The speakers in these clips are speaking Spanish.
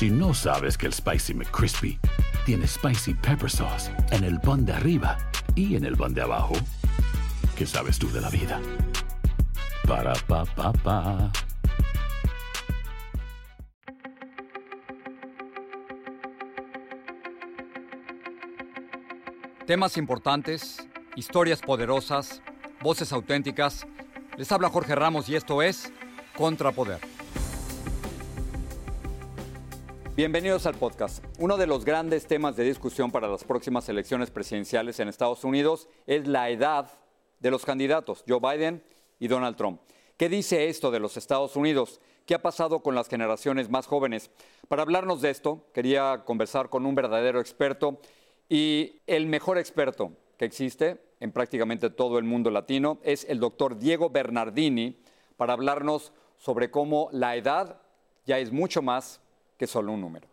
Si no sabes que el Spicy McCrispy tiene Spicy Pepper Sauce en el pan de arriba y en el pan de abajo, ¿qué sabes tú de la vida? Para, pa, pa, pa. Temas importantes, historias poderosas, voces auténticas. Les habla Jorge Ramos y esto es Contrapoder. Bienvenidos al podcast. Uno de los grandes temas de discusión para las próximas elecciones presidenciales en Estados Unidos es la edad de los candidatos, Joe Biden y Donald Trump. ¿Qué dice esto de los Estados Unidos? ¿Qué ha pasado con las generaciones más jóvenes? Para hablarnos de esto, quería conversar con un verdadero experto y el mejor experto que existe en prácticamente todo el mundo latino es el doctor Diego Bernardini para hablarnos sobre cómo la edad ya es mucho más que solo un número.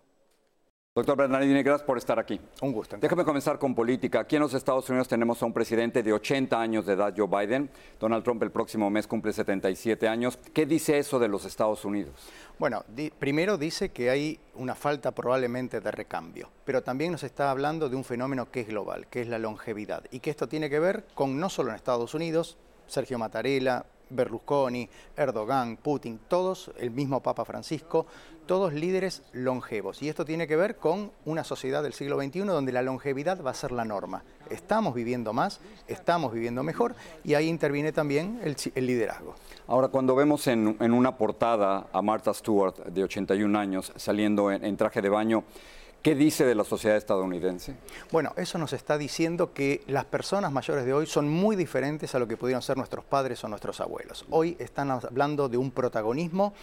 Doctor Bernardini, gracias por estar aquí. Un gusto. Déjame comenzar con política. Aquí en los Estados Unidos tenemos a un presidente de 80 años de edad, Joe Biden. Donald Trump el próximo mes cumple 77 años. ¿Qué dice eso de los Estados Unidos? Bueno, di- primero dice que hay una falta probablemente de recambio, pero también nos está hablando de un fenómeno que es global, que es la longevidad, y que esto tiene que ver con no solo en Estados Unidos, Sergio Mattarella, Berlusconi, Erdogan, Putin, todos, el mismo Papa Francisco, todos líderes longevos. Y esto tiene que ver con una sociedad del siglo XXI donde la longevidad va a ser la norma. Estamos viviendo más, estamos viviendo mejor y ahí interviene también el, liderazgo. Ahora, cuando vemos en, una portada a Martha Stewart, de 81 años, saliendo en, en traje de baño, ¿qué dice de la sociedad estadounidense? Bueno, eso nos está diciendo que las personas mayores de hoy son muy diferentes a lo que pudieron ser nuestros padres o nuestros abuelos. Hoy están hablando de un protagonismo,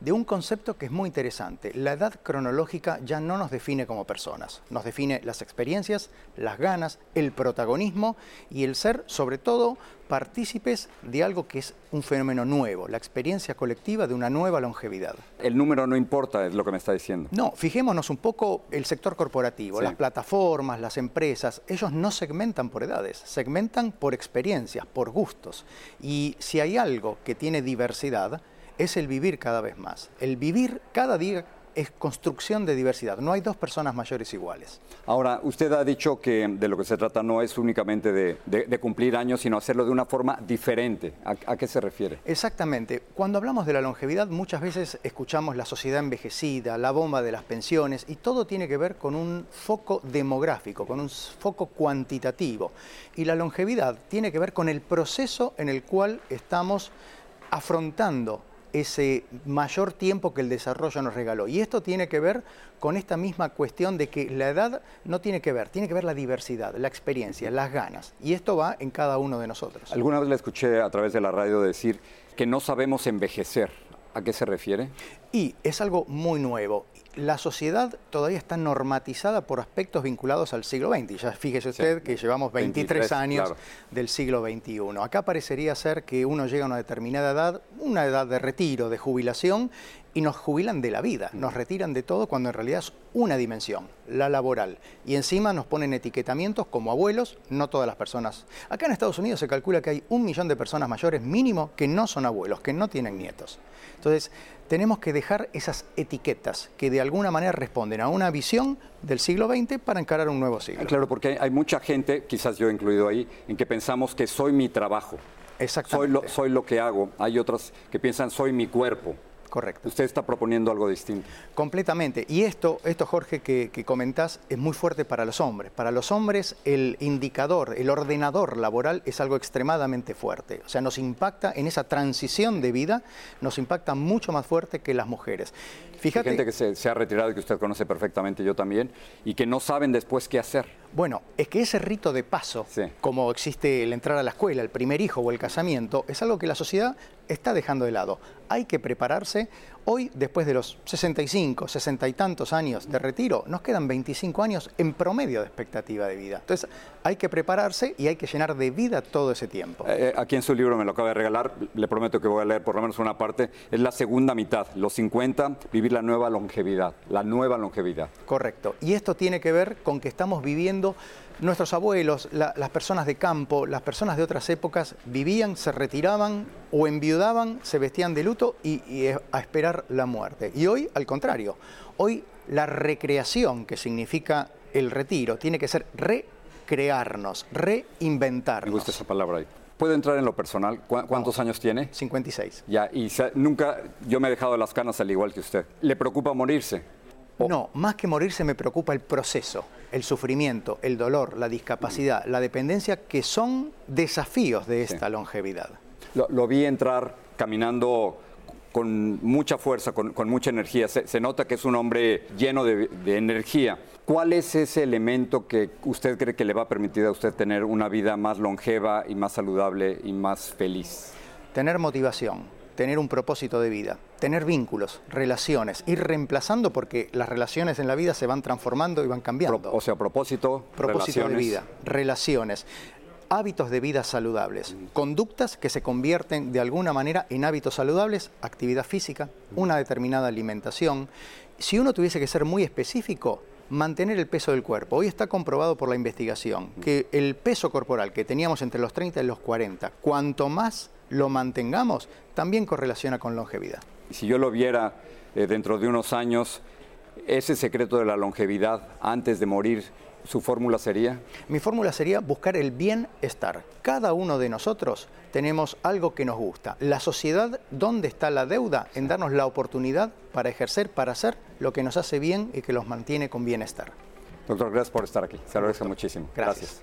de un concepto que es muy interesante. La edad cronológica ya no nos define como personas, nos define las experiencias, las ganas, el protagonismo y el ser, sobre todo, partícipes de algo que es un fenómeno nuevo, la experiencia colectiva de una nueva longevidad. El número no importa, es lo que me está diciendo. No, fijémonos un poco el sector corporativo, Sí. las plataformas, las empresas, ellos no segmentan por edades, segmentan por experiencias, por gustos. Y si hay algo que tiene diversidad, es el vivir cada vez más. El vivir cada día es construcción de diversidad. No hay dos personas mayores iguales. Ahora, usted ha dicho que de lo que se trata no es únicamente de, de- de cumplir años, sino hacerlo de una forma diferente. ¿A, a qué se refiere? Exactamente. Cuando hablamos de la longevidad, muchas veces escuchamos la sociedad envejecida, la bomba de las pensiones, y todo tiene que ver con un foco demográfico, con un foco cuantitativo. Y la longevidad tiene que ver con el proceso en el cual estamos afrontando ese mayor tiempo que el desarrollo nos regaló. Y esto tiene que ver con esta misma cuestión de que la edad no tiene que ver, tiene que ver la diversidad, la experiencia, las ganas. Y esto va en cada uno de nosotros. Alguna vez le escuché a través de la radio decir que no sabemos envejecer. ¿A qué se refiere? Y es algo muy nuevo. La sociedad todavía está normatizada por aspectos vinculados al siglo XX. Ya fíjese usted que llevamos 23, 23, años claro. del siglo XXI. Acá parecería ser que uno llega a una determinada edad, una edad de retiro, de jubilación, y nos jubilan de la vida, nos retiran de todo cuando en realidad es una dimensión, la laboral. Y encima nos ponen etiquetamientos como abuelos, no todas las personas. Acá en Estados Unidos se calcula que hay un millón de personas mayores mínimo que no son abuelos, que no tienen nietos. Entonces, tenemos que dejar esas etiquetas que de alguna manera responden a una visión del siglo XX para encarar un nuevo siglo. Claro, porque hay, mucha gente, quizás yo incluido ahí, en que pensamos que soy mi trabajo. Soy Exactamente. lo, soy lo que hago. Hay otras que piensan soy mi cuerpo. Correcto. Usted está proponiendo algo distinto. Completamente. Y esto, esto Jorge, que, que comentás, es muy fuerte para los hombres. Para los hombres, el indicador, el ordenador laboral es algo extremadamente fuerte. O sea, nos impacta en esa transición de vida, nos impacta mucho más fuerte que las mujeres. Hay Fíjate. gente que se, se ha retirado y que usted conoce perfectamente, yo también, y que no saben después qué hacer. Bueno, es que ese rito de paso, Sí. como existe el entrar a la escuela, el primer hijo o el casamiento, es algo que la sociedad está dejando de lado. Hay que prepararse. Hoy, después de los 65, 60 y tantos años de retiro, nos quedan 25 años en promedio de expectativa de vida. Entonces, hay que prepararse y hay que llenar de vida todo ese tiempo. Eh, aquí en su libro me lo acaba de regalar, le prometo que voy a leer por lo menos una parte, es la segunda mitad, los 50, vivir la nueva longevidad, la nueva longevidad. Correcto. Y esto tiene que ver con que estamos viviendo, nuestros abuelos, la- las personas de campo, las personas de otras épocas vivían, se retiraban o enviudaban, se vestían de luto y, y, a esperar la muerte. Y hoy, al contrario, hoy la recreación, que significa el retiro, tiene que ser recrearnos, reinventarnos. Me gusta esa palabra ahí. ¿Puede entrar en lo personal? ¿Cuántos años tiene? 56. Ya, y nunca, yo me he dejado las canas al igual que usted. ¿Le preocupa morirse? No, más que morirse me preocupa el proceso, el sufrimiento, el dolor, la discapacidad, la dependencia, que son desafíos de esta longevidad. Lo, vi entrar caminando con mucha fuerza, con, mucha energía. Se, nota que es un hombre lleno de, de, energía. ¿Cuál es ese elemento que usted cree que le va a permitir a usted tener una vida más longeva y más saludable y más feliz? Tener motivación, tener un propósito de vida, tener vínculos, relaciones, ir reemplazando porque las relaciones en la vida se van transformando y van cambiando. o sea, propósito, propósito de vida, relaciones hábitos de vida saludables, conductas que se convierten de alguna manera en hábitos saludables, actividad física, una determinada alimentación. Si uno tuviese que ser muy específico, mantener el peso del cuerpo. Hoy está comprobado por la investigación que el peso corporal que teníamos entre los 30 y los 40, cuanto más lo mantengamos, también correlaciona con longevidad. Si yo lo viera eh, dentro de unos años, ese secreto de la longevidad antes de morir ¿Su fórmula sería? Mi fórmula sería buscar el bienestar. Cada uno de nosotros tenemos algo que nos gusta. La sociedad, ¿dónde está la deuda? En darnos la oportunidad para ejercer, para hacer lo que nos hace bien y que los mantiene con bienestar. Doctor, gracias por estar aquí. Se agradece muchísimo. gracias.